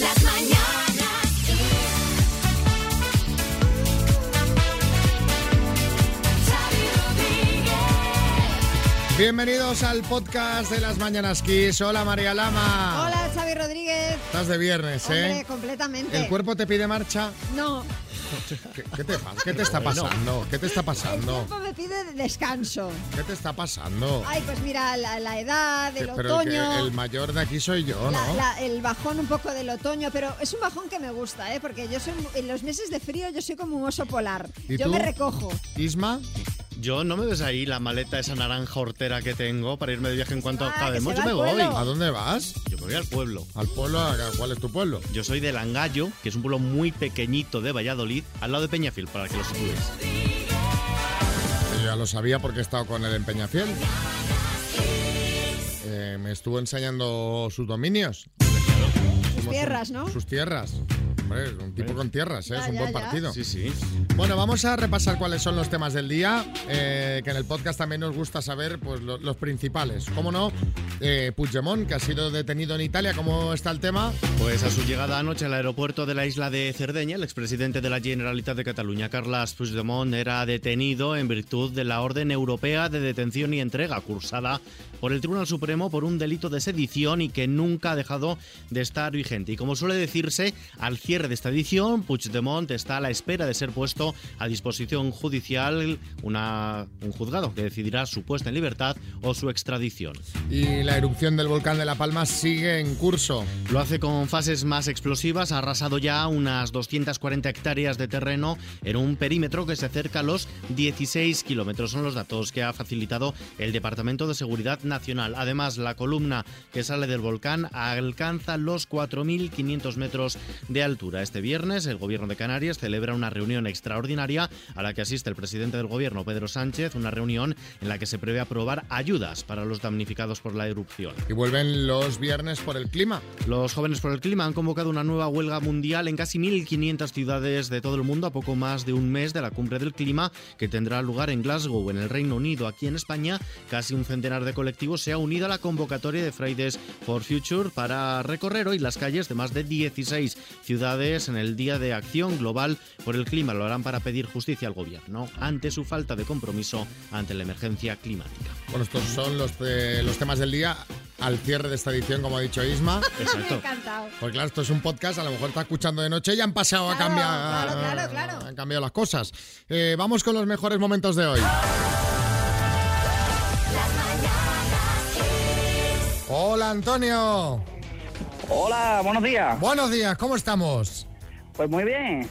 Las mañanas Xavi Rodríguez. Bienvenidos al podcast de las Mañanas Kiss. Hola María Lama. Hola, Xavi Rodríguez. Estás de viernes, Hombre, ¿eh? completamente. ¿El cuerpo te pide marcha? No, ¿Qué, qué te, pasa? ¿Qué te está pasando? ¿Qué te está el pasando? cuerpo me pide descanso. ¿Qué te está pasando? Ay, pues mira, la, la edad, el Pero el, que- otoño. el mayor de aquí soy yo, la- ¿no? la- el bajón un poco del otoño, pero es un bajón que me gusta, ¿eh? Porque yo soy en los meses de frío yo soy como un oso polar. ¿Y Yo tú? me recojo. Isma, Yo no me ves ahí la maleta esa naranja hortera que tengo para irme de viaje en cuanto que acabemos. Yo me voy. ¿a dónde vas? Yo me voy al pueblo. ¿Al pueblo? ¿A- ¿Cuál es tu pueblo? Yo soy de Langallo, que es un pueblo muy pequeñito de Valladolid, al lado de Peñafiel, para que lo sitúes. Yo ya lo sabía porque he estado con él en Peñafiel. Eh, me estuvo enseñando sus dominios. Sus tierras, ¿no? Sus tierras. Hombre, es un tipo con tierras, ¿eh? Ya, es un ya, buen ya. partido. Sí, sí. Bueno, vamos a repasar cuáles son los temas del día, eh, que en el podcast también nos gusta saber pues, lo- los principales. ¿Cómo no? Eh, Puigdemont, que ha sido detenido en Italia, ¿cómo está el tema? Pues a su llegada anoche al aeropuerto de la isla de Cerdeña, el expresidente de la Generalitat de Cataluña, Carles Puigdemont, era detenido en virtud de la Orden Europea de Detención y Entrega, cursada por el Tribunal Supremo por un delito de sedición y que nunca ha dejado de estar vigente. Y como suele decirse, al cierre de esta edición, Puigdemont está a la espera de ser puesto a disposición judicial una, un juzgado que decidirá su puesta en libertad o su extradición. Y la erupción del volcán de La Palma sigue en curso. Lo hace con fases más explosivas, ha arrasado ya unas 240 hectáreas de terreno en un perímetro que se acerca a los 16 kilómetros. Son los datos que ha facilitado el Departamento de Seguridad Nacional. Además, la columna que sale del volcán alcanza los 4.500 metros de altura. Este viernes, el Gobierno de Canarias celebra una reunión extraordinaria a la que asiste el presidente del Gobierno, Pedro Sánchez, una reunión en la que se prevé aprobar ayudas para los damnificados por la erupción. Y vuelven los viernes por el clima. Los jóvenes por el clima han convocado una nueva huelga mundial en casi 1.500 ciudades de todo el mundo a poco más de un mes de la cumbre del clima que tendrá lugar en Glasgow, en el Reino Unido. Aquí en España, casi un centenar de colectivos se ha unido a la convocatoria de Fridays for Future para recorrer hoy las calles de más de 16 ciudades en el Día de Acción Global por el Clima. Lo harán para pedir justicia al gobierno ante su falta de compromiso ante la emergencia climática. Bueno, estos son los, de- los temas del día al cierre de esta edición, como ha dicho Isma. Me ha Exacto. encantado. Porque claro, esto es un podcast, a lo mejor está escuchando de noche y han pasado a cambiar. claro, claro, claro. Han cambiado las cosas. Eh, vamos con los mejores momentos de hoy. Hola Antonio. Hola, buenos días. Buenos días, ¿cómo estamos? Pues muy bien.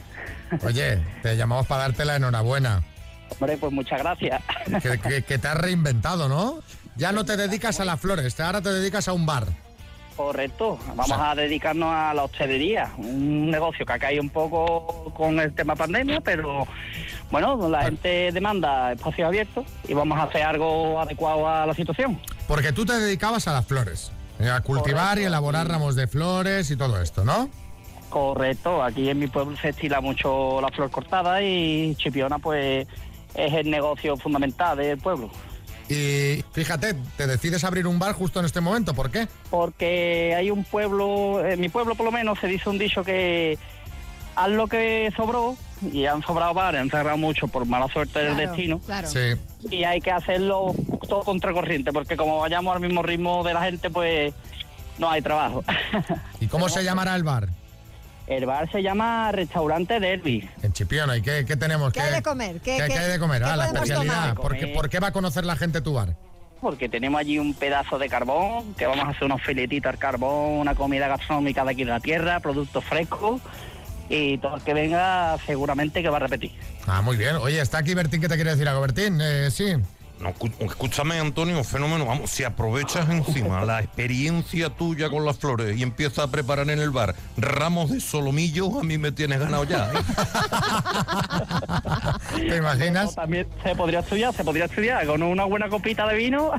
Oye, te llamamos para darte la enhorabuena. Hombre, pues muchas gracias. Que, que- que te has reinventado, ¿no? Ya no te dedicas a las flores, ahora te dedicas a un bar. Correcto. Vamos O sea- a dedicarnos a la hostelería, un negocio que ha caído un poco con el tema pandemia, pero bueno, la gente demanda espacios abiertos y vamos a hacer algo adecuado a la situación. Porque tú te dedicabas a las flores. Eh, A cultivar Correcto. y elaborar ramos de flores y todo esto, ¿no? Correcto. Aquí en mi pueblo se estila mucho la flor cortada y Chipiona pues es el negocio fundamental del pueblo. Y fíjate, te decides abrir un bar justo en este momento, ¿por qué? porque hay un pueblo, en mi pueblo por lo menos se dice un dicho que haz lo que sobró y han sobrado bares, han cerrado mucho por mala suerte del destino Claro. Sí. y hay que hacerlo todo contracorriente porque como vayamos al mismo ritmo de la gente pues no hay trabajo. ¿Y cómo se llamará el bar? El bar se llama Restaurante Derby. En Chipiona. ¿Y qué, qué tenemos? ¿Qué hay de comer? ¿Qué- ¿Qué, qué- qué hay de comer? qué Ah, la especialidad. por qué va a conocer la gente tu bar? Porque tenemos allí un pedazo de carbón, que vamos a hacer unos filetitos al carbón, una comida gastronómica de aquí de la tierra, productos frescos, y todo el que venga seguramente que va a repetir. Ah, muy bien. Oye, está aquí Bertín, ¿qué te quiere decir algo, Bertín? Eh, sí. No, escúchame, Antonio, fenómeno. Vamos, si aprovechas encima la experiencia tuya con las flores y empiezas a preparar en el bar ramos de solomillo, a mí me tienes ganado ya. ¿eh? ¿Te imaginas? También se podría estudiar, se podría estudiar con una buena copita de vino.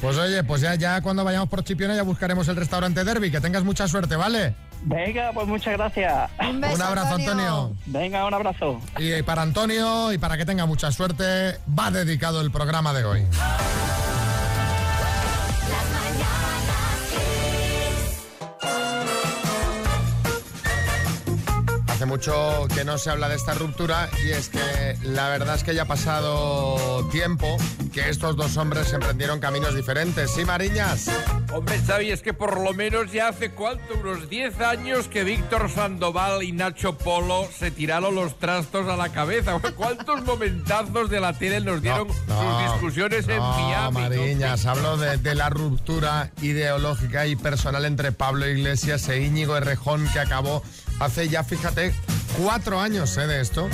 Pues oye, pues ya, ya cuando vayamos por Chipiona ya buscaremos el restaurante Derby. Que tengas mucha suerte, ¿vale? Venga, pues muchas gracias. Un, beso, Un abrazo, Antonio. Venga, un abrazo. Y para Antonio y para que tenga mucha suerte, va dedicado el programa de hoy. Hace mucho que no se habla de esta ruptura y es que la verdad es que ya ha pasado tiempo que estos dos hombres emprendieron caminos diferentes. ¿Sí, Mariñas? Hombre, Xavi, es que por lo menos ya hace cuánto, unos 10 años que Víctor Sandoval y Nacho Polo se tiraron los trastos a la cabeza. ¿Cuántos momentazos de la tele nos dieron sus discusiones en Miami? Mariñas, hablo de, de la ruptura ideológica y personal entre Pablo Iglesias e Íñigo Errejón que acabó hace ya, fíjate, cuatro años eh, de esto,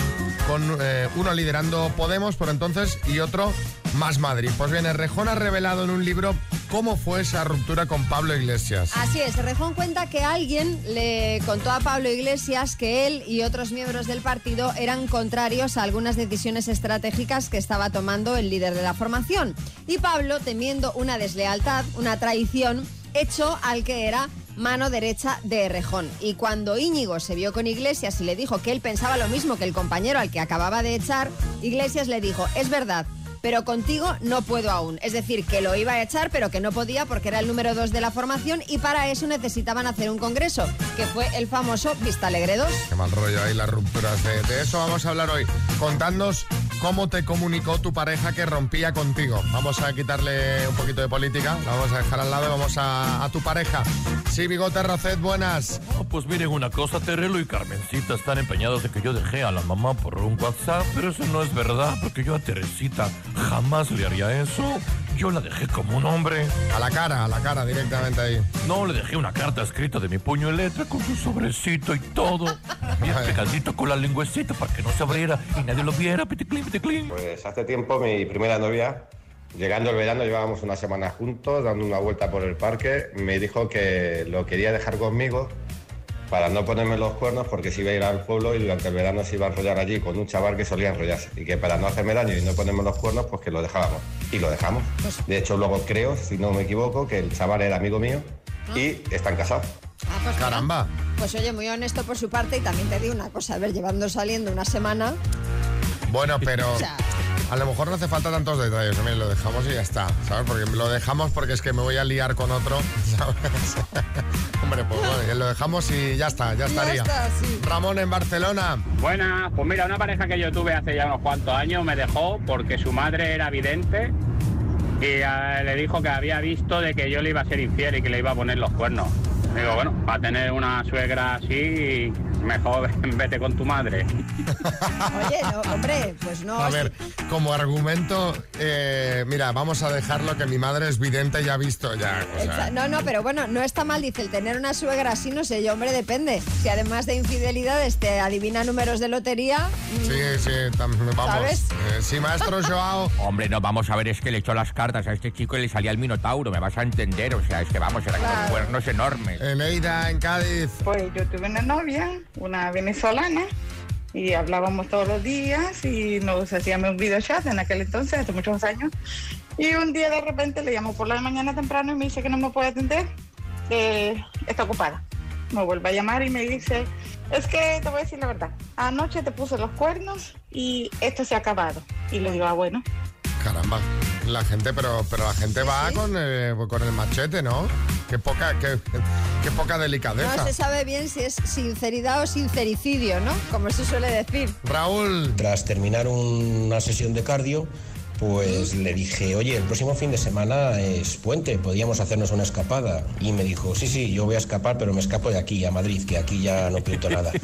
con eh, uno liderando Podemos por entonces y otro más Madrid. Pues bien, Errejón ha revelado en un libro cómo fue esa ruptura con Pablo Iglesias. Así es, Rejón cuenta que alguien le contó a Pablo Iglesias que él y otros miembros del partido eran contrarios a algunas decisiones estratégicas que estaba tomando el líder de la formación. Y Pablo, temiendo una deslealtad, una traición, hecho al que era mano derecha de Errejón. Y cuando Íñigo se vio con Iglesias y le dijo que él pensaba lo mismo que el compañero al que acababa de echar, Iglesias le dijo, es verdad, pero contigo no puedo aún. Es decir, que lo iba a echar, pero que no podía porque era el número dos de la formación y para eso necesitaban hacer un congreso, que fue el famoso Vista Alegre 2. Qué mal rollo ahí las rupturas. De, de eso vamos a hablar hoy. Contadnos cómo te comunicó tu pareja que rompía contigo. Vamos a quitarle un poquito de política, la vamos a dejar al lado y vamos a, tu pareja. Sí, Bigote Rocet, buenas. Pues miren una cosa, Terrelo y Carmencita están empeñados de que yo dejé a la mamá por un WhatsApp, pero eso no es verdad, porque yo a Teresita jamás le haría eso. Yo la dejé como un hombre. A la cara, a la cara, directamente ahí. No, le dejé una carta escrita de mi puño en letra con su sobrecito y todo. Bien pegadito con la lengüecita para que no se abriera y nadie lo viera. Piticlin, piticlin. Pues hace tiempo mi primera novia, llegando el verano, llevábamos una semana juntos, dando una vuelta por el parque, me dijo que lo quería dejar conmigo para no ponerme los cuernos porque se iba a ir al pueblo y durante el verano se iba a enrollar allí con un chaval que solía enrollarse y que para no hacerme daño y no ponerme los cuernos pues que lo dejábamos y lo dejamos. De hecho luego creo, si no me equivoco, que el chaval era amigo mío y están casados. Ah, pues mira. Caramba. Pues oye, muy honesto por su parte y también te digo una cosa, a ver, llevando saliendo una semana, Bueno, pero o sea, a lo mejor no hace falta tantos detalles. Hombre, lo dejamos y ya está, ¿sabes? Porque lo dejamos porque es que me voy a liar con otro, ¿sabes? Hombre, pues bueno, lo dejamos y ya está, ya ya estaría. está, sí. Ramón en Barcelona. Buenas, pues mira, una pareja que yo tuve hace ya unos cuantos años me dejó porque su madre era vidente y eh, le dijo que había visto de que yo le iba a ser infiel y que le iba a poner los cuernos. Digo, bueno, para tener una suegra así, mejor vete con tu madre. Oye, no, hombre, pues no. A sí. ver, como argumento, eh, mira, vamos a dejarlo que mi madre es vidente y ha visto ya. o sea, Exa- No, no, pero bueno, no está mal, dice, el tener una suegra así, no sé yo, hombre, depende. Si además de infidelidades te adivina números de lotería, mm, sí, sí, vamos. ¿Sabes? Eh, sí, maestro Joao. Hombre, no, vamos a ver, es que le echó las cartas a este chico y le salía el minotauro, me vas a entender, o sea, es que vamos, eran Claro. cuernos enormes. Eneida en Cádiz. Pues yo tuve una novia, una venezolana, y hablábamos todos los días y nos hacíamos un video chat en aquel entonces, hace muchos años. Y un día de repente le llamo por la mañana temprano y me dice que no me puede atender, que está ocupada. Me vuelve a llamar y me dice, es que te voy a decir la verdad, anoche te puse los cuernos y esto se ha acabado. Y le digo, ah, bueno. Caramba, la gente, pero, pero la gente va con, eh, con el machete, ¿no? Qué poca, qué, qué poca delicadeza. no se sabe bien si es sinceridad o sincericidio, ¿no? Como se suele decir. Raúl, Tras terminar una sesión de cardio, pues le dije, oye, el próximo fin de semana es puente, podíamos hacernos una escapada. Y me dijo, sí, sí, yo voy a escapar, pero me escapo de aquí, a Madrid, que aquí ya no pinto nada.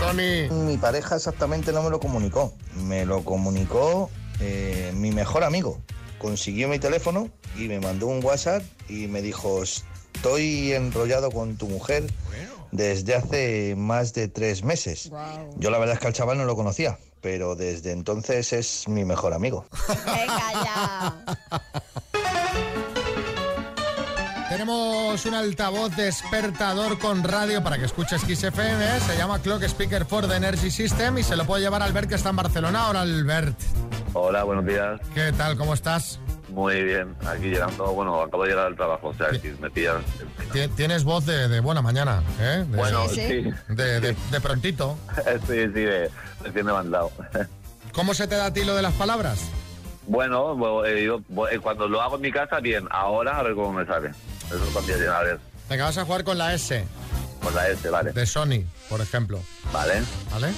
Tony. Mi pareja exactamente no me lo comunicó. Me lo comunicó eh, mi mejor amigo. Consiguió mi teléfono y me mandó un WhatsApp y me dijo, estoy enrollado con tu mujer desde hace más de tres meses. Yo la verdad es que al chaval no lo conocía, pero desde entonces es mi mejor amigo. Venga ya. Tenemos un altavoz despertador con radio para que escuches Kiss FM. Se llama Clock Speaker for the Energy System y se lo puede llevar Albert que está en Barcelona. Ahora Albert, Hola, buenos días. ¿qué tal? ¿Cómo estás? Muy bien. Aquí llegando, bueno, acabo de llegar al trabajo, o sea, que me pillan. Ti- Tienes voz de, de buena mañana, ¿eh? De, Bueno, Sí, de, de- de prontito. Sí, sí, de, recién levantado. ¿Cómo se te da a ti lo de las palabras? Bueno, eh, yo, eh, cuando lo hago en mi casa, bien. Ahora, a ver cómo me sale. Eso también, a ver. Venga, vas a jugar con la S. Con la S, vale. De Sony, por ejemplo. Vale. ¿Vale?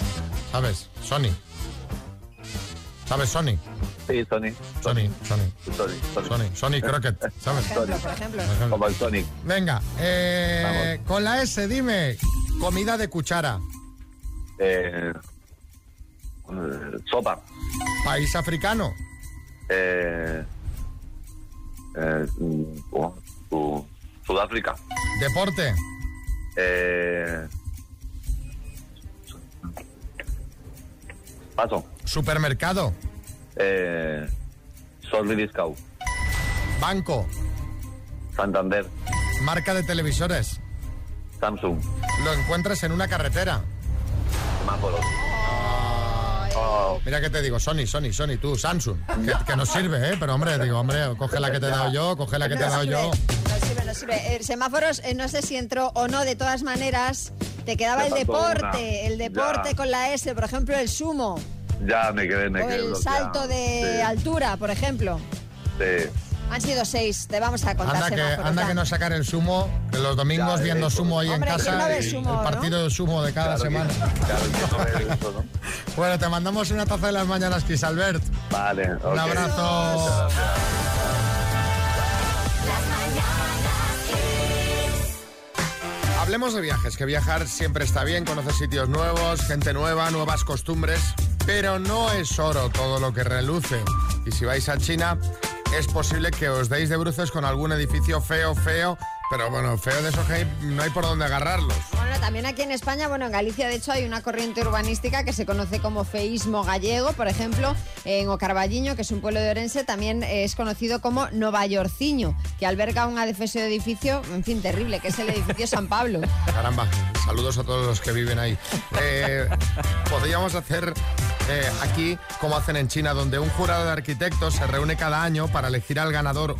¿Sabes? Sony. ¿Sabes Sony? Sí, Sony. Sony, Sony. Sony. Sony, Sony Crockett, ¿sabes? Por ejemplo. Como el Sonic. Venga, eh, con la S, dime, comida de cuchara, Eh, sopa. país africano, Eh, eh, oh, Su- Sudáfrica. deporte, Eh, paso. supermercado, Eh, Sol Discount. banco, Santander. marca de televisores, Samsung. lo encuentras en una carretera. Semáforos. Mira que te digo, Sony, Sony, Sony, tú, Samsung, que, que nos sirve, ¿eh? Pero hombre, digo, hombre, coge la que te he dado yo, coge la que te he No dado sirve, yo. No sirve, no sirve. Eh, semáforos, eh, no sé si entró o no, de todas maneras, te quedaba el deporte, una. el deporte Ya. con la S, por ejemplo, el sumo, Ya me quedé, me o quedé el salto de Sí, altura, por ejemplo. sí. Han sido seis, te vamos a contar Anda que, anda que no sacar el sumo, que los domingos Ya, viendo eso. sumo ahí Hombre, en ¿quién no casa, sumo, el no? partido de sumo de cada Claro que- semana. claro que no ¿no? Bueno, te mandamos una taza de las mañanas, Albert. Vale. Un abrazo. Hablemos de viajes, que viajar siempre está bien, conocer sitios nuevos, gente nueva, nuevas costumbres, pero no es oro todo lo que reluce. Y si vais a China, es posible que os deis de bruces con algún edificio feo, feo, pero bueno, feo de esos que hay- no hay por dónde agarrarlos. Bueno, también aquí en España, bueno, en Galicia de hecho hay una corriente urbanística que se conoce como feísmo gallego, por ejemplo, en Ocarballiño, que es un pueblo de Orense, también es conocido como Nova Yorciño, que alberga un adefesio de edificio, en fin, terrible, que es el edificio San Pablo. Caramba, saludos a todos los que viven ahí. Eh, podríamos hacer eh, aquí como hacen en China, donde un jurado de arquitectos se reúne cada año para elegir al ganador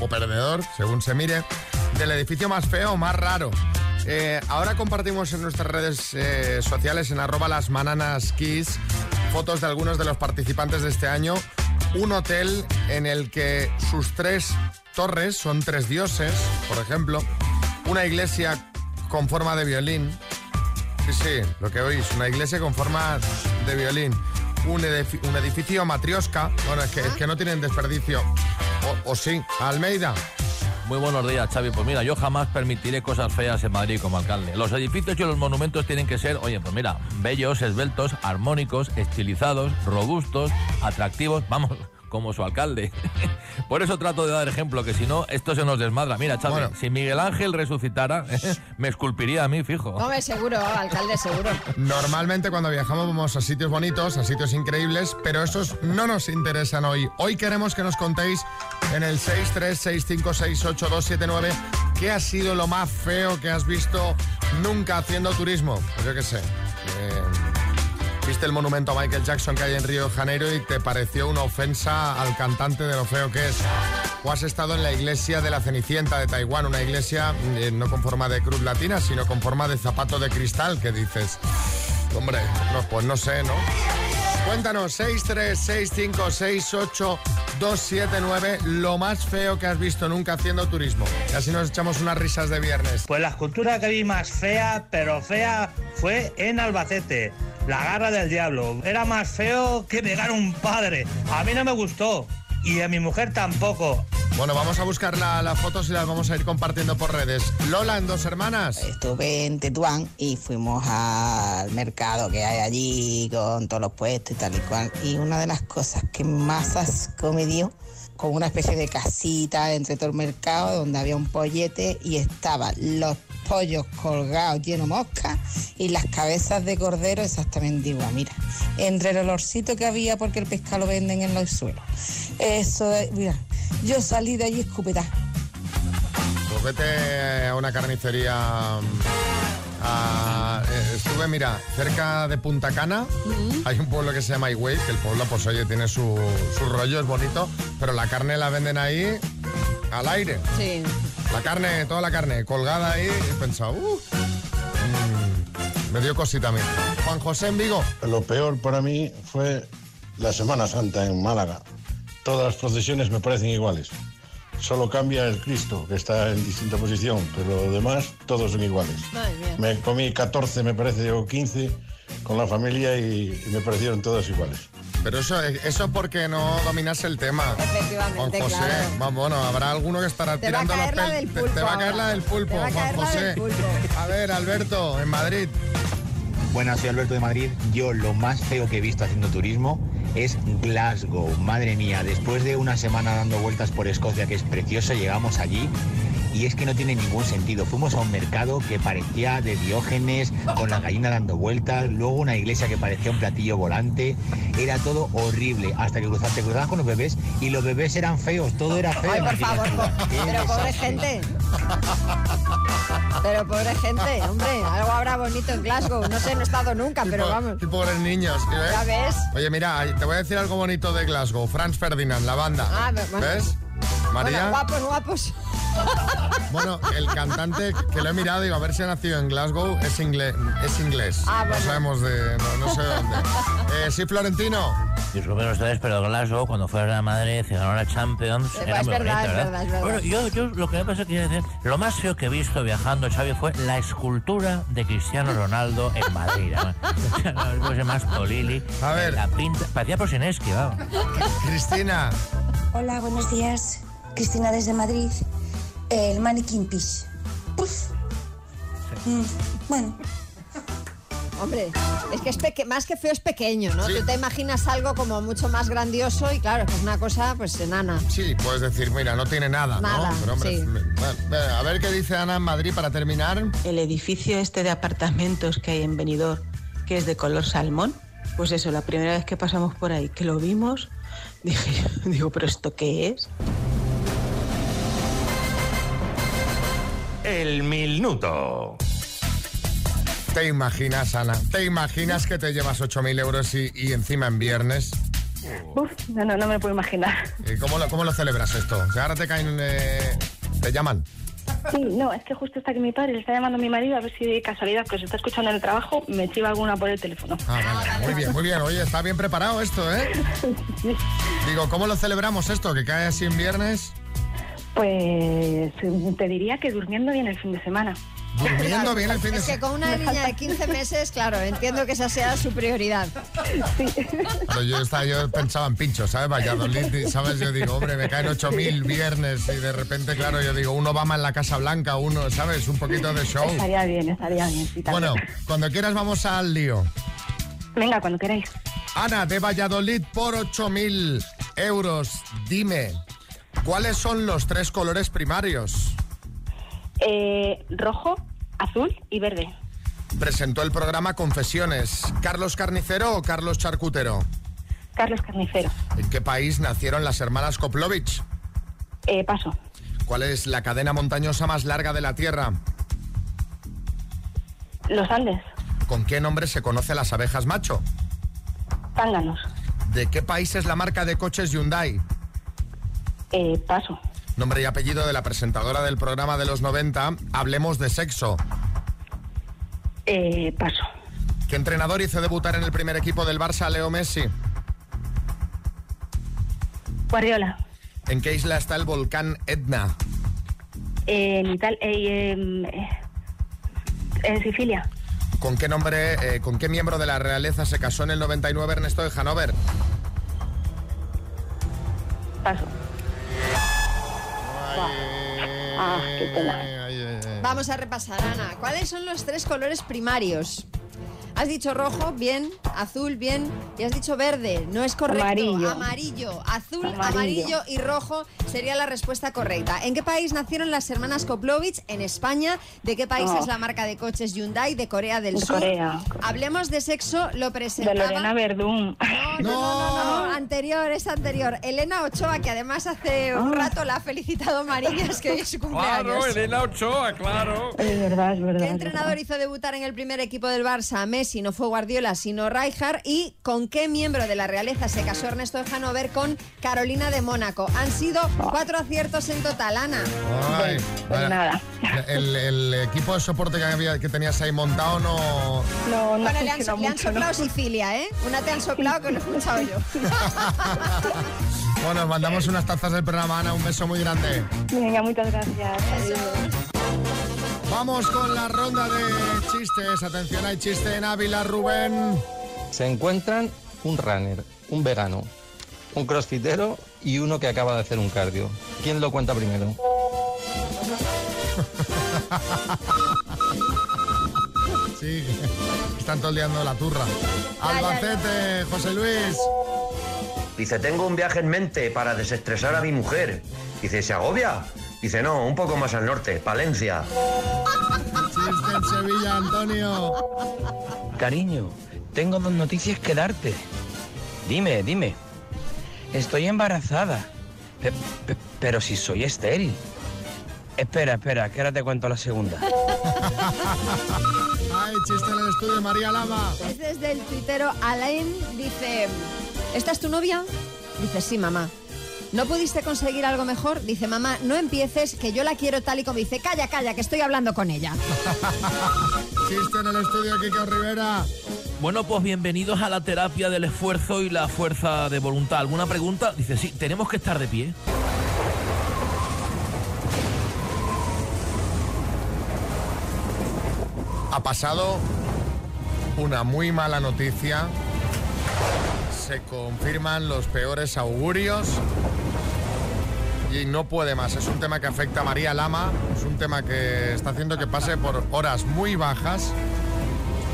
o perdedor, según se mire, del edificio más feo o más raro. Eh, ahora compartimos en nuestras redes eh, sociales, en arroba las mananas kiss, fotos de algunos de los participantes de este año. Un hotel en el que sus tres torres son tres dioses, por ejemplo. Una iglesia con forma de violín. Sí, sí, lo que oís, una iglesia con forma de violín. Un, un edificio matriosca. Bueno, es que, es que no tienen desperdicio. O, o sí, Almeida. Muy buenos días, Xavi. Pues mira, yo jamás permitiré cosas feas en Madrid como alcalde. Los edificios y los monumentos tienen que ser, oye, pues mira, bellos, esbeltos, armónicos, estilizados, robustos, atractivos, vamos, como su alcalde. Por eso trato de dar ejemplo, que si no, esto se nos desmadra. Mira, Bueno. si Miguel Ángel resucitara, me esculpiría a mí, fijo. Hombre, seguro, alcalde, seguro. Normalmente cuando viajamos vamos a sitios bonitos, a sitios increíbles, pero esos no nos interesan hoy. Hoy queremos que nos contéis en el 636568279 qué ha sido lo más feo que has visto nunca haciendo turismo. Pues yo qué sé. eh, Viste el monumento a Michael Jackson que hay en Río de Janeiro y te pareció una ofensa al cantante de lo feo que es. O has estado en la iglesia de la Cenicienta de Taiwán, una iglesia eh, no con forma de cruz latina, sino con forma de zapato de cristal, que dices, hombre, no, pues no sé, ¿no? Cuéntanos, 636568279, lo más feo que has visto nunca haciendo turismo. Y así nos echamos unas risas de viernes. Pues la escultura que vi más fea, pero fea, fue en Albacete. La garra del diablo. Era más feo que pegar un padre. A mí no me gustó. Y a mi mujer tampoco. Bueno, vamos a buscar la- las fotos y las vamos a ir compartiendo por redes. Lola, en dos hermanas. Estuve en Tetuán y fuimos al mercado que hay allí con todos los puestos y tal y cual. Y una de las cosas que más asco me dio, con una especie de casita entre todo el mercado donde había un pollete y estaban los pollos colgados llenos de mosca y las cabezas de cordero exactamente igual. Mira, entre el olorcito que había porque el pescado lo venden en los suelos. Eso, mira, yo salí de allí escupetada. Pues vete a una carnicería. Mm, a- eh, estuve, mira, cerca de Punta Cana. Hay un pueblo que se llama Higüey, que el pueblo, pues oye, tiene su, su rollo, es bonito, pero la carne la venden ahí al aire. Sí. La carne, toda la carne colgada ahí, y he pensado, uh, mm, me dio cosita a mí. Juan José en Vigo. Lo peor para mí fue la Semana Santa en Málaga. Todas las procesiones me parecen iguales. Solo cambia el Cristo, que está en distinta posición, pero lo demás todos son iguales. Me comí 14, me parece, o 15 con la familia y, y me parecieron todos iguales. Pero eso, eso porque no dominas el tema. Efectivamente, Juan José, claro. Va- bueno, habrá alguno que estará Te tirando la la pel- del te- pulpo Te va a caer la del pulpo, Te va a Juan José. del pulpo. A ver, Alberto, en Madrid. Buenas, soy Alberto de Madrid. Yo lo más feo que he visto haciendo turismo es Glasgow. Madre mía, después de una semana dando vueltas por Escocia, que es precioso, llegamos allí y es que no tiene ningún sentido. Fuimos a un mercado que parecía de Diógenes, con la gallina dando vueltas, luego una iglesia que parecía un platillo volante. Era todo horrible, hasta que cruzaste, cruzabas con los bebés y los bebés eran feos, todo era feo. Ay, por favor, po- pero pobre gente. Pero pobre gente, hombre, algo habrá bonito en Glasgow. No sé, no he estado nunca, pero vamos. y pobres niños. ¿y ves? Ya ves. Oye, mira, te voy a decir algo bonito de Glasgow. Franz Ferdinand, la banda. Ah, bueno. ¿Ves? María. Bueno, guapos, guapos. Bueno, el cantante que lo he mirado, digo, a ver si ha nacido en Glasgow, es, ingle- es inglés. Ah, No bueno. sabemos de. No, no sé dónde. Eh, sí, Florentino. Disculpen ustedes, pero Glasgow, cuando fue a Real Madrid y ganó la Champions, Eh, era es muy verdad, bonito, es ¿verdad? verdad, es verdad. Bueno, yo, yo lo que me pasa es que quiero decir, lo más feo que he visto viajando, Xavi, fue la escultura de Cristiano Ronaldo en Madrid. ¿no? Cosa más polili. A ver. La pinta, parecía Prosineski, vamos. Cristina. Hola, buenos días. Cristina desde Madrid. El Mannequin Peace. Uf. Mm, bueno, Hombre, es que es peque- más que feo es pequeño, ¿no? Tú te imaginas algo como mucho más grandioso y claro, es una cosa pues enana. Sí, puedes decir, mira, no tiene nada, Nada, ¿no? Pero hombre, sí. me- bueno, venga, a ver qué dice Ana en Madrid para terminar. El edificio este de apartamentos que hay en Benidorm, que es de color salmón, pues eso, la primera vez que pasamos por ahí, que lo vimos, dije, digo, ¿pero esto qué es? El minuto. ¿Te imaginas, Ana? ¿Te imaginas que te llevas 8.000 euros y, y encima en viernes? Uf, no, no, no me puedo imaginar. ¿Y cómo, lo, ¿Cómo lo celebras esto? O sea, ahora te caen... eh, te llaman. Sí, no, es que justo está aquí mi padre, le está llamando a mi marido a ver si de casualidad que se está escuchando en el trabajo me chiva alguna por el teléfono. Ah, vale. Muy bien, muy bien. Oye, está bien preparado esto, ¿eh? Digo, ¿cómo lo celebramos esto? ¿Que cae así en viernes? Pues te diría que durmiendo bien el fin de semana. Durmiendo bien el fin de Es que con una niña de 15 meses, claro, entiendo que esa sea su prioridad. Pero yo, estaba, yo pensaba en pincho, ¿sabes? Valladolid, ¿sabes? Yo digo, hombre, me caen 8.000 viernes y de repente, claro, yo digo, uno Obama en la Casa Blanca, uno, ¿sabes? Un poquito de show. Estaría bien, estaría bien. sí. Bueno, cuando quieras vamos al lío. Venga, cuando queráis. Ana, de Valladolid por 8.000 euros, dime, ¿cuáles son los tres colores primarios? Eh, rojo, azul y verde. Presentó el programa Confesiones. ¿Carlos Carnicero o Carlos Charcutero? Carlos Carnicero. ¿En qué país nacieron las hermanas Koplovich? Eh, paso. ¿Cuál es la cadena montañosa más larga de la Tierra? Los Andes. ¿Con qué nombre se conoce a las abejas macho? Zánganos. ¿De qué país es la marca de coches Hyundai? Eh, paso. Nombre y apellido de la presentadora del programa de los 90, Hablemos de Sexo. Eh, paso. ¿Qué entrenador hizo debutar en el primer equipo del Barça Leo Messi? Guardiola. ¿En qué isla está el volcán Etna? Eh, en Italia. Eh, em, eh, en Sicilia. ¿Con qué nombre, con qué miembro de la realeza se casó en el 99 Ernesto de Hanover? Paso. Ah, qué pena. Vamos a repasar, Ana. ¿Cuáles son los tres colores primarios? Has dicho rojo, bien, azul, bien, y has dicho verde. No es correcto. Amarillo. Amarillo, azul, amarillo. Amarillo. y rojo sería la respuesta correcta. ¿En qué país nacieron las hermanas Koplovich? En España. ¿De qué país Oh. es la marca de coches Hyundai? De Corea del De Sur. Corea. Hablemos de sexo, lo De presentaba. Lorena Verdún. No, no, no, no, anterior, es anterior. Elena Ochoa, que además hace un rato la ha felicitado Marillas, que hoy es su cumpleaños. Claro, Elena Ochoa, claro. Es verdad, es verdad. ¿Qué entrenador verdad. hizo debutar en el primer equipo del Barça? Messi, no fue Guardiola, sino Rijkaard. ¿Y con qué miembro de la realeza se casó Ernesto de Hanover con Carolina de Mónaco? Han sido cuatro aciertos en total, Ana. Ay, Pues nada. El, el equipo de soporte que, había, que tenías ahí montado no... No, no Bueno, le han, funciona le han mucho, soplado ¿no? Sicilia, ¿eh? Una te han soplado que lo he escuchado yo. Bueno, os mandamos unas tazas del programa, Ana. Un beso muy grande. Venga, muchas gracias. Vamos con la ronda de chistes. Atención, hay chiste en Ávila, Rubén. Se encuentran un runner, un vegano, un crossfitero y uno que acaba de hacer un cardio. ¿Quién lo cuenta primero? Sí, están toleando la turra. Albacete, José Luis. Dice, tengo un viaje en mente para desestresar a mi mujer. Dice, ¿se agobia? Dice, no, un poco más al norte, Palencia. Chiste en Sevilla, Antonio. Cariño, tengo dos noticias que darte. Dime, dime. Estoy embarazada. Pe- pe- pero si soy estéril. Espera, espera, que ahora te cuento la segunda. Ay, chiste en el estudio, María Lama. Es desde el tuitero Alain, dice, ¿esta es tu novia? Dice, sí, mamá. ¿No pudiste conseguir algo mejor? Dice, mamá, no empieces, que yo la quiero tal y como dice. Calla, calla, que estoy hablando con ella. Chiste en el estudio, Kiko Rivera. Bueno, pues bienvenidos a la terapia del esfuerzo y la fuerza de voluntad. ¿Alguna pregunta? Dice, sí, tenemos que estar de pie. Ha pasado una muy mala noticia. Se confirman los peores augurios. Y no puede más. Es un tema que afecta a María Lama. Es un tema que está haciendo que pase por horas muy bajas.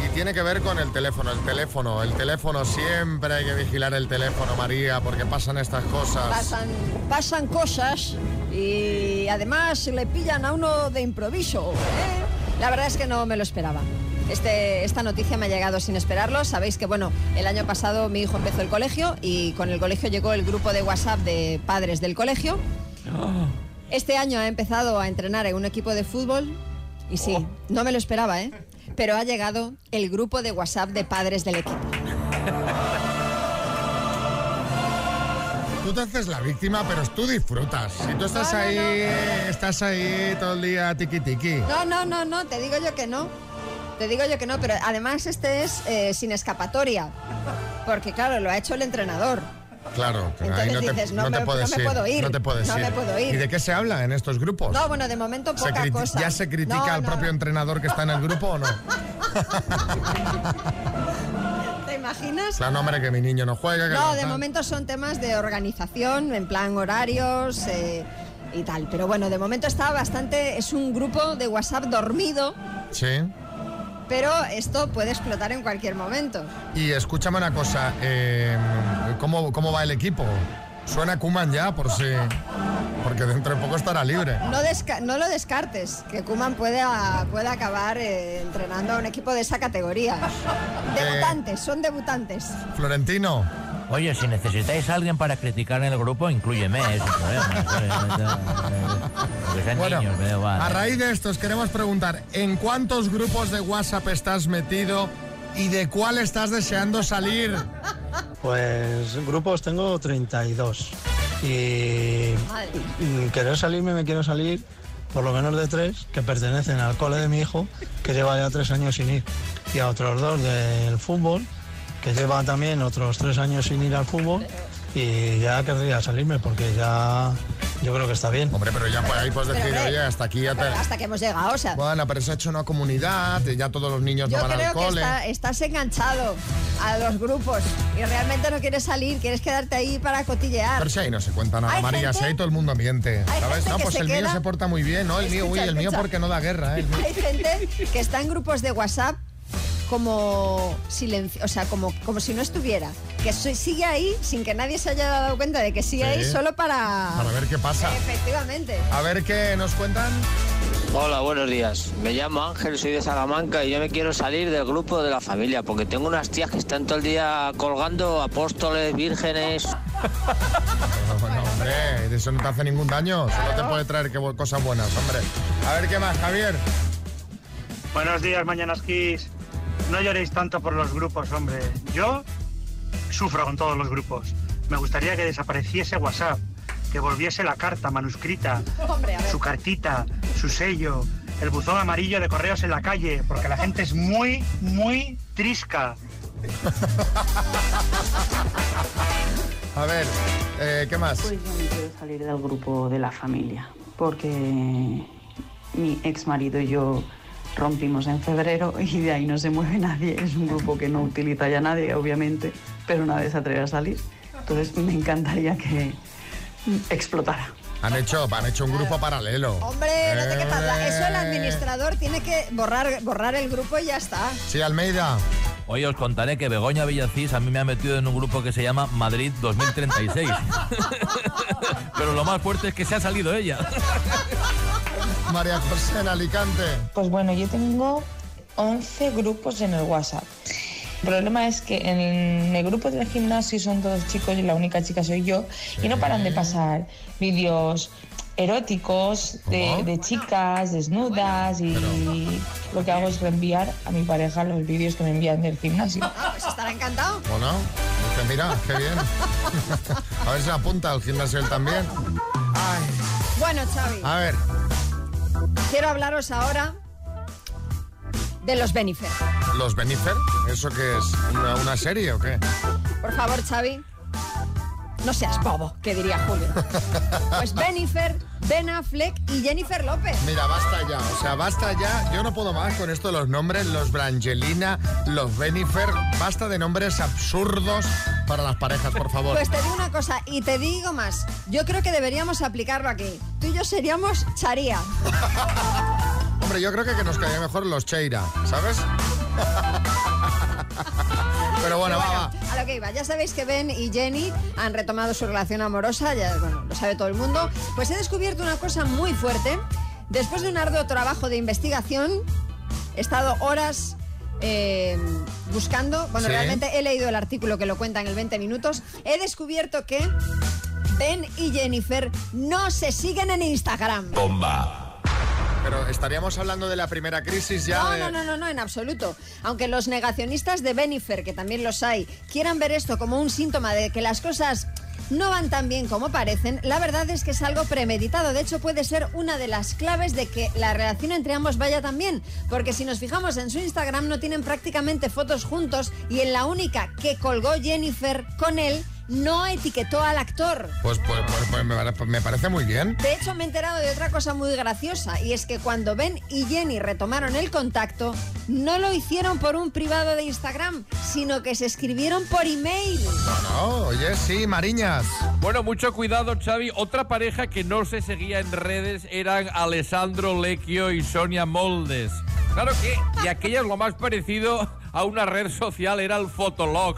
Y tiene que ver con el teléfono. El teléfono, el teléfono. Siempre hay que vigilar el teléfono, María, porque pasan estas cosas. Pasan, pasan cosas y además le pillan a uno de improviso. ¿eh? La verdad es que no me lo esperaba. Este, esta noticia me ha llegado sin esperarlo. Sabéis que, bueno, el año pasado mi hijo empezó el colegio y con el colegio llegó el grupo de WhatsApp de padres del colegio. Este año ha empezado a entrenar en un equipo de fútbol y sí, no me lo esperaba, ¿eh? Pero ha llegado el grupo de WhatsApp de padres del equipo. Tú te haces la víctima, pero tú disfrutas. Si tú estás No, no, ahí, no. estás ahí todo el día tiqui tiqui. No, no, no, no, te digo yo que no. Te digo yo que no, pero además este es eh, sin escapatoria. Porque claro, lo ha hecho el entrenador. Claro, ahí no te, dices, no no te me- puedes no me ir. puedo ir, No te puedes no ir. me puedo ir. ¿Y de qué se habla en estos grupos? No, bueno, de momento poca cosa. ¿Ya se critica al propio entrenador que está en el grupo o no? ¿Te imaginas? Claro, no, hombre, que mi niño no juega. que No, de momento son temas de organización, en plan horarios eh, y tal. Pero bueno, de momento está bastante. Es un grupo de WhatsApp dormido, Sí. Pero esto puede explotar en cualquier momento. Y escúchame una cosa, eh, ¿cómo, ¿cómo va el equipo? Suena Kuman ya, por si... Porque dentro de poco estará libre. No, lo descartes, que Kuman puede, a- puede acabar eh, entrenando a un equipo de esa categoría. Debutantes, son debutantes. Florentino. Oye, si necesitáis a alguien para criticar en el grupo, inclúyeme, es un problema. Bueno, niños, me da igual. a raíz de esto os queremos preguntar, ¿en cuántos grupos de WhatsApp estás metido y de cuál estás deseando salir? Pues grupos tengo 32. Y mm, querer salirme, me quiero salir por lo menos de tres que pertenecen al cole de mi hijo, que lleva ya tres años sin ir, y a otros dos del fútbol, que lleva también otros tres años sin ir al fútbol, y ya querría salirme porque ya yo creo que está bien. Hombre, pero ya por ahí puedes decir, Pero, oye, hasta aquí ya te... Hasta que hemos llegado, o sea. Bueno, pero se ha hecho una comunidad, ya todos los niños Yo no van creo al que cole. está- estás enganchado a los grupos y realmente no quieres salir, quieres quedarte ahí para cotillear. Pero si ahí no se cuenta nada, María, gente- si ahí todo el mundo miente. hay ¿Sabes? No, que pues el mío queda- se porta muy bien, ¿no? El mío, uy, el mío porque no da guerra, ¿eh? Mío- Hay gente que está en grupos de WhatsApp como silencio, o sea, como, como si no estuviera. Que so- sigue ahí sin que nadie se haya dado cuenta de que sigue Sí. ahí solo para... Para ver qué pasa. Efectivamente. A ver qué nos cuentan. Hola, buenos días. Me llamo Ángel, soy de Salamanca y yo me quiero salir del grupo de la familia porque tengo unas tías que están todo el día colgando apóstoles, vírgenes. Bueno, hombre, eso no te hace ningún daño. Solo te puede traer cosas buenas, hombre. A ver qué más, Javier. Buenos días, Mañanas Kiss. No lloréis tanto por los grupos, hombre. Yo sufro con todos los grupos. Me gustaría que desapareciese WhatsApp, que volviese la carta manuscrita, Hombre, su cartita, su sello, el buzón amarillo de correos en la calle, porque la gente es muy, muy trisca. A ver, eh, ¿qué más? Pues yo me quiero salir del grupo de la familia, porque mi ex marido y yo rompimos en febrero y de ahí no se mueve nadie. Es un grupo que no utiliza ya nadie, obviamente, pero nadie se atreve a salir. Entonces me encantaría que explotara. Han hecho, han hecho un grupo paralelo. Hombre, no te quepas. Eso el Eh. administrador tiene que borrar, borrar el grupo y ya está. Sí, Almeida. Oye, os contaré que Begoña Villacís a mí me ha metido en un grupo que se llama Madrid 2036. Pero lo más fuerte es que se ha salido ella. María José en Alicante. Pues bueno, yo tengo 11 grupos en el WhatsApp. El problema es que en el grupo del gimnasio son todos chicos y la única chica soy yo y no paran de pasar vídeos eróticos de, de chicas desnudas y lo que hago es reenviar a mi pareja los vídeos que me envían del gimnasio. Ah, pues estará encantado. ¿O no? Dice, mira, qué bien. A ver si apunta al gimnasio él también. Bueno, Xavi, A ver, quiero hablaros ahora de los Benifer. ¿los Benifer? ¿Eso qué es? ¿Una, una serie o qué? Por favor, Xavi, no seas bobo, que diría Julio. Pues Benifer, Ben Affleck y Jennifer López. Mira, basta ya, o sea, basta ya. Yo no puedo más con esto de los nombres, los Brangelina, los Benifer. Basta de nombres absurdos para las parejas, por favor. Pues te digo una cosa y te digo más. Yo creo que deberíamos aplicarlo aquí. Tú y yo seríamos Charía. Hombre, yo creo que, que nos caería mejor los Cheira, ¿sabes? Pero bueno, va, va. Lo que iba, ya sabéis que Ben y Jenny han retomado su relación amorosa, ya bueno, lo sabe todo el mundo. Pues he descubierto una cosa muy fuerte. Después de un arduo trabajo de investigación, he estado horas eh, buscando, bueno, Sí. realmente he leído el artículo que lo cuenta en el 20 minutos, he descubierto que Ben y Jennifer no se siguen en Instagram. Bomba. Pero estaríamos hablando de la primera crisis ya. No, de- no, no, no, no, en absoluto. Aunque los negacionistas de Benifer, que también los hay, quieran ver esto como un síntoma de que las cosas no van tan bien como parecen, la verdad es que es algo premeditado. De hecho, puede ser una de las claves de que la relación entre ambos vaya tan bien. Porque si nos fijamos en su Instagram, no tienen prácticamente fotos juntos y en la única que colgó Jennifer con él, no etiquetó al actor. Pues, pues, pues, pues me, pare- me parece muy bien. De hecho, me he enterado de otra cosa muy graciosa, y es que cuando Ben y Jenny retomaron el contacto, no lo hicieron por un privado de Instagram, sino que se escribieron por email. No, oye, sí, Mariñas. Bueno, mucho cuidado, Xavi. Otra pareja que no se seguía en redes eran Alessandro Lecchio y Sonia Moldes. Claro que, y aquellas lo más parecido a una red social era el Fotolog.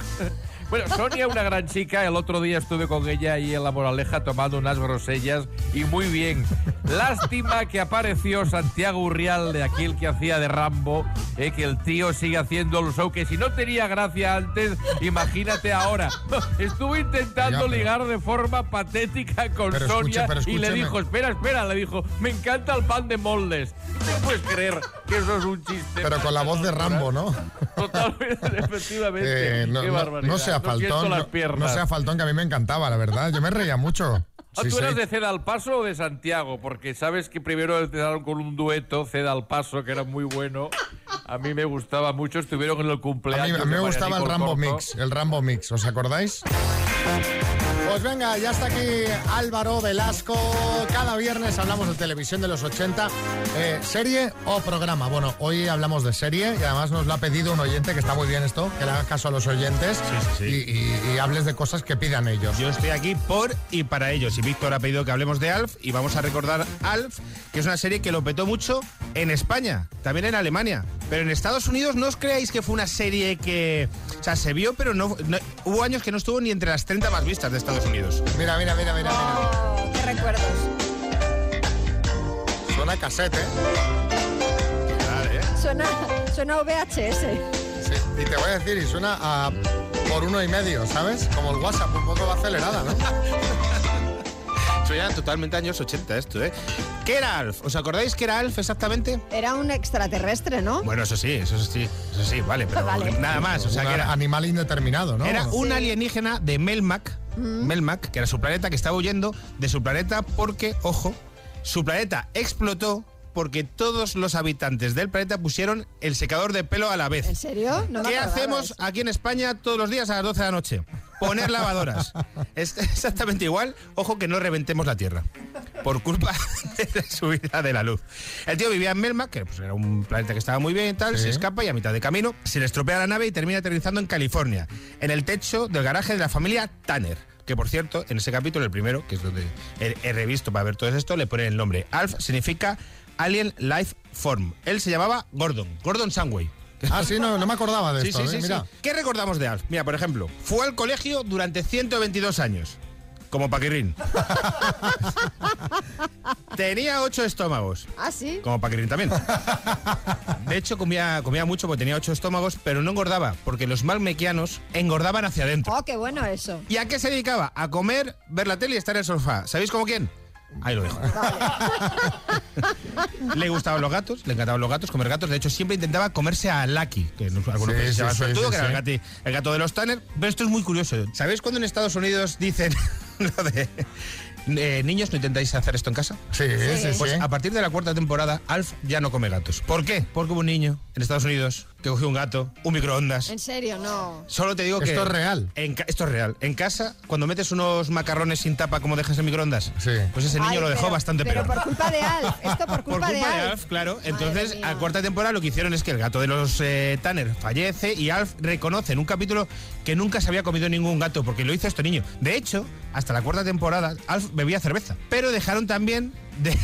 Bueno, Sonia, una gran chica, el otro día estuve con ella ahí en La Moraleja tomando unas grosellas y muy bien. Lástima que apareció Santiago Urrial, de aquí el que hacía de Rambo, eh, que el tío sigue haciendo el show, que si no tenía gracia antes, imagínate ahora. Estuvo intentando Ya, pero- ligar de forma patética con Pero Sonia y le dijo, espera, espera, le dijo, me encanta el pan de moldes. No puedes creer que eso es un chiste. Pero con la voz de Rambo, ¿no? Totalmente, efectivamente. Eh, no, Qué no- barbaridad. no faltón. No, sea faltón, que a mí me encantaba, la verdad. Yo me reía mucho. Sí, ¿Tú sí. eras de Ceda al Paso o de Santiago? Porque sabes que primero empezaron con un dueto, Ceda al Paso, que era muy bueno. A mí me gustaba mucho, estuvieron en el A mí, cumpleaños. a mí me gustaba el Rambo Corto. Mix, el Rambo Mix, ¿os acordáis? Pues venga, ya está aquí Álvaro Velasco. Cada viernes hablamos de televisión de los 80. Eh, ¿Serie o programa? Bueno, hoy hablamos de serie y además nos lo ha pedido un oyente, que está muy bien esto, que le hagas caso a los oyentes Y, y- y hables de cosas que pidan ellos. Yo estoy aquí por y para ellos. Y Víctor ha pedido que hablemos de Alf y vamos a recordar Alf, que es una serie que lo petó mucho en España, también en Alemania. Pero en Estados Unidos no os creáis que fue una serie que. O sea, se vio, pero no, no- hubo años que no estuvo ni entre las 30 más vistas de Estados Unidos. Mira, mira, mira, mira. Oh, qué recuerdos. Suena cassette, ¿eh? Suena, suena a VHS. Sí, y te voy a decir, y suena a por uno y medio, ¿sabes? Como el WhatsApp, un poco acelerada, ¿no? Ya totalmente años 80 esto, ¿eh? ¿Qué era Alf? ¿Os acordáis qué era Alf exactamente? Era un extraterrestre, ¿no? Bueno, eso sí, eso sí, eso sí, vale, pero Vale. nada más. O sea, Un que era, animal indeterminado, ¿no? Era un alienígena de Melmac, Melmac, que era su planeta, que estaba huyendo de su planeta porque, ojo, su planeta explotó porque todos los habitantes del planeta pusieron el secador de pelo a la vez. ¿En serio? No ¿Qué hacemos eso. aquí en España todos los días a las 12 de la noche? poner lavadoras. Es exactamente igual, ojo que no reventemos la Tierra, por culpa de la subida de la luz. El tío vivía en Melmac, que pues, era un planeta que estaba muy bien y tal, se escapa y a mitad de camino se le estropea la nave y termina aterrizando en California, en el techo del garaje de la familia Tanner. Que por cierto, en ese capítulo, el primero, que es donde he, he revisto para ver todo esto, le pone el nombre. Alf significa Alien Life Form. Él se llamaba Gordon, Gordon Sunway. Ah, sí, no, no me acordaba de Sí, esto. sí, ¿eh? sí, Mira. ¿Qué recordamos de Alf? Mira, por ejemplo, fue al colegio durante 122 años. Como Paquirrín. Tenía ocho estómagos. ¿Ah, sí? Como Paquirrín también. De hecho, comía, comía mucho porque tenía ocho estómagos, pero no engordaba, porque los malmequianos engordaban hacia adentro. Oh, qué bueno eso. ¿Y a qué se dedicaba? A comer, ver la tele y estar en el sofá. ¿Sabéis como quién? Ahí lo dejo. le gustaban los gatos, le encantaban los gatos, comer gatos. De hecho, siempre intentaba comerse a Lucky, que no, algunos Sí, países se sí, sí, suertudo, sí, que era el, sí. gati- el gato de los Tanner. Pero esto es muy curioso. ¿Sabéis cuando en Estados Unidos dicen lo de... eh, niños, ¿no intentáis hacer esto en casa? Sí, sí, Pues sí. a partir de la cuarta temporada, Alf ya no come gatos. ¿Por qué? Porque hubo un niño en Estados Unidos que cogió un gato, un microondas, En serio, no. Solo te digo que. Esto es real. en ca- esto es real. En casa, cuando metes unos macarrones sin tapa como dejas en microondas, pues ese niño Ay, lo dejó pero- bastante pero peor. por culpa de Alf. Esto por culpa, Por culpa de. Alf, claro. Entonces, a cuarta temporada lo que hicieron es que el gato de los eh, Tanner fallece y Alf reconoce en un capítulo que nunca se había comido ningún gato porque lo hizo este niño. De hecho, hasta la cuarta temporada, Alf bebía cerveza. Pero dejaron también de,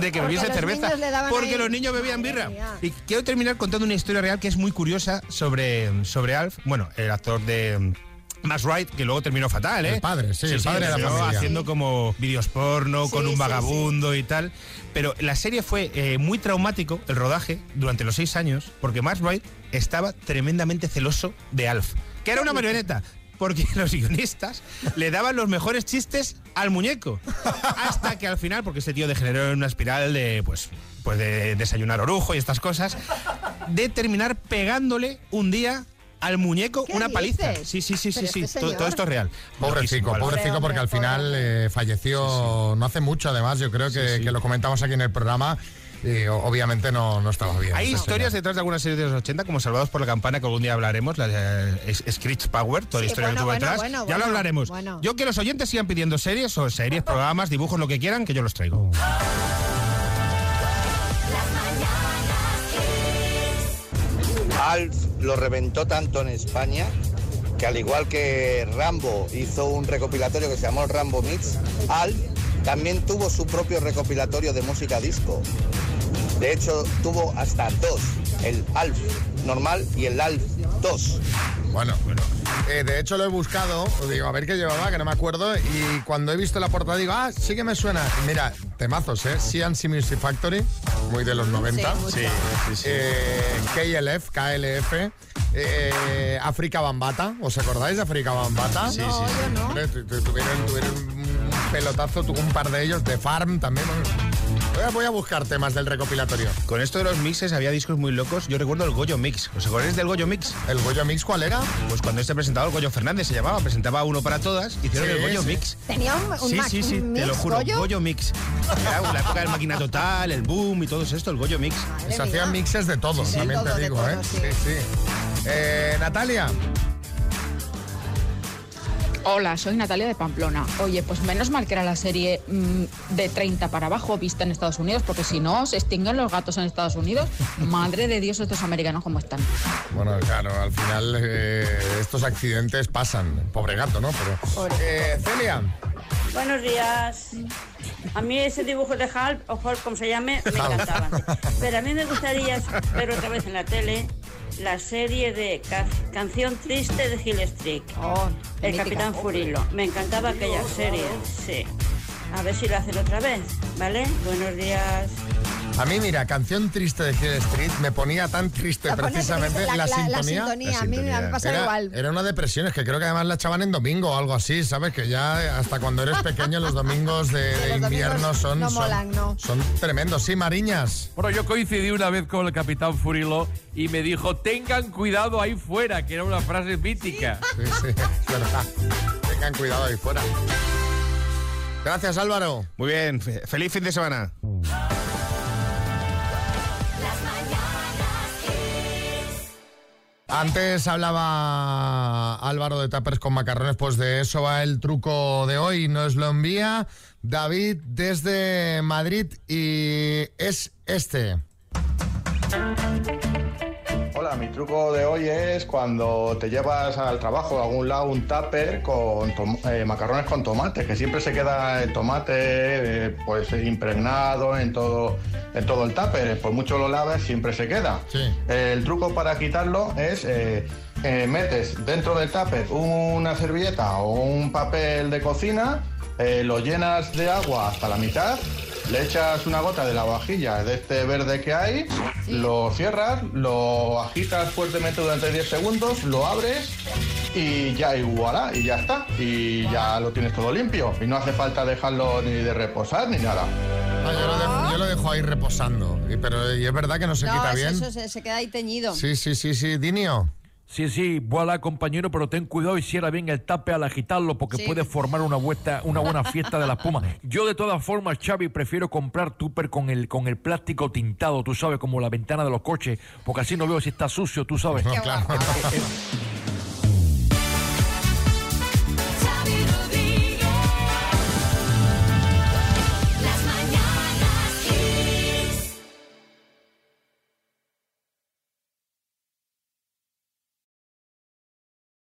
de que bebiese cerveza. Porque ahí- los niños bebían birra. mía. Y quiero terminar contando una historia real que es muy curiosa sobre, sobre Alf. Bueno, el actor de. mm, Max Wright, que luego terminó fatal, ¿eh? El padre, sí, el padre de la familia. haciendo como vídeos porno Sí, con un sí, vagabundo y tal. Pero la serie fue eh, muy traumático, el rodaje, durante los seis años, porque Max Wright estaba tremendamente celoso de Alf, que era una marioneta. Porque los guionistas le daban los mejores chistes al muñeco. Hasta que al final, porque ese tío degeneró en una espiral de, pues, pues de desayunar orujo y estas cosas, de terminar pegándole un día al muñeco ¿Qué una paliza. dices? Sí, sí, sí, sí, Pero sí. este todo, esto es real. Pobrecico, Loquísimo, Alf. pobrecico, porque al final eh, falleció no hace mucho, además, yo creo que, que lo comentamos aquí en el programa y obviamente no, no estaba bien. Hay historias señor. detrás de algunas series de los 80, como Salvados por la Campana, que algún día hablaremos, la de eh, Screech Power, toda la historia bueno, que tuvo bueno, detrás. bueno, ya bueno, lo hablaremos. bueno. Yo que los oyentes sigan pidiendo series o series, programas, dibujos, lo que quieran, que yo los traigo. Alf lo reventó tanto en España que al igual que Rambo hizo un recopilatorio que se llamó Rambo Mix, Alf también tuvo su propio recopilatorio de música disco. De hecho, tuvo hasta dos, el Alf normal y el Alf 2. Bueno, bueno. Eh, de hecho lo he buscado, digo, a ver qué llevaba, que no me acuerdo, y cuando he visto la portada digo, ah, sí que me suena. Mira, temazos, ¿eh? CNC Music Factory, muy de los 90. mucho. Sí, sí, sí. Eh, KLF, KLF, eh, África Bambata, ¿os acordáis de África Bambata? Sí, sí, sí. yo no. Tuvieron, tuvieron pelotazo, tuvo un par de ellos, de Farm también. Voy a, buscar temas del recopilatorio. Con esto de los mixes había discos muy locos. Yo recuerdo el Goyo Mix. ¿Os acordáis del Goyo Mix? ¿El Goyo Mix cuál era? Pues cuando este presentador, Goyo Fernández se llamaba, presentaba uno para todas, hicieron Sí, el Goyo sí. Mix. Tenía un, un sí, sí, sí, un te mix, lo juro. Goyo. Mix. Era la época del máquina total, el boom y todo esto, el Goyo Mix. Se hacían mixes de todo, Sí, sí. también Todo, te digo, todo, ¿eh? sí. Sí, sí. Eh, Natalia. Hola, soy Natalia de Pamplona. Oye, pues menos mal que era la serie mm, de 30 para abajo vista en Estados Unidos, porque si no, se extinguen los gatos en Estados Unidos. Madre de Dios, estos americanos cómo están. Bueno, claro, al final eh, estos accidentes pasan. Pobre gato, ¿no? Pero. Eh, Celia. Buenos días. A mí ese dibujo de Halp, o Hulk, como se llame, me Hulk. encantaba. Pero a mí me gustaría ver otra vez en la tele la serie de ca- Canción Triste de Hill Street. el mítica. Capitán Furilo. Me encantaba aquella serie, sí. A ver si lo hacen otra vez, ¿vale? Buenos días. A mí, mira, canción triste de Hill Street me ponía tan triste La precisamente triste, la, la- la- la sintonía. sintonía, a mí me pasaba era, igual. Era una depresión, es que creo que además la echaban en domingo o algo así, ¿sabes? Que ya hasta cuando eres pequeño los domingos de, de Los invierno domingos son, no son, molan, no. son tremendos. Sí, Mariñas. Bueno, yo coincidí una vez con el capitán Furilo y me dijo, tengan cuidado ahí fuera, que era una frase mítica. Sí, sí, es verdad. Tengan cuidado ahí fuera. Gracias, Álvaro. Muy bien, fe- feliz fin de semana. Antes hablaba Álvaro de Tapers con macarrones, pues de eso va el truco de hoy. Nos lo envía David desde Madrid y es este. Hola, mi truco de hoy es cuando te llevas al trabajo a algún lado un tupper con eh, macarrones con tomate, que siempre se queda el tomate eh, pues impregnado en todo, en todo el tupper. Por mucho lo laves, siempre se queda. El truco para quitarlo es eh, eh, metes dentro del tupper una servilleta o un papel de cocina, eh, lo llenas de agua hasta la mitad, le echas una gota de la vajilla de este verde que hay, lo cierras, lo agitas fuertemente durante 10 segundos, lo abres y ya igualá, y ya está. Y ya lo tienes todo limpio. Y no hace falta dejarlo ni de reposar ni nada. Yo, lo dejo, yo lo dejo ahí reposando. Y- Pero y es verdad que no se no, quita eso, bien. eso se, se queda ahí teñido. Sí, sí, sí, sí. Dinio. Sí, sí, voilà, compañero, pero ten cuidado y cierra bien el tape al agitarlo porque Sí. puede formar una, vuelta, una buena fiesta de la espuma. Yo, de todas formas, Xavi, prefiero comprar tupper con el, con el plástico tintado, tú sabes, como la ventana de los coches, porque así no veo si está sucio, tú sabes. No, claro.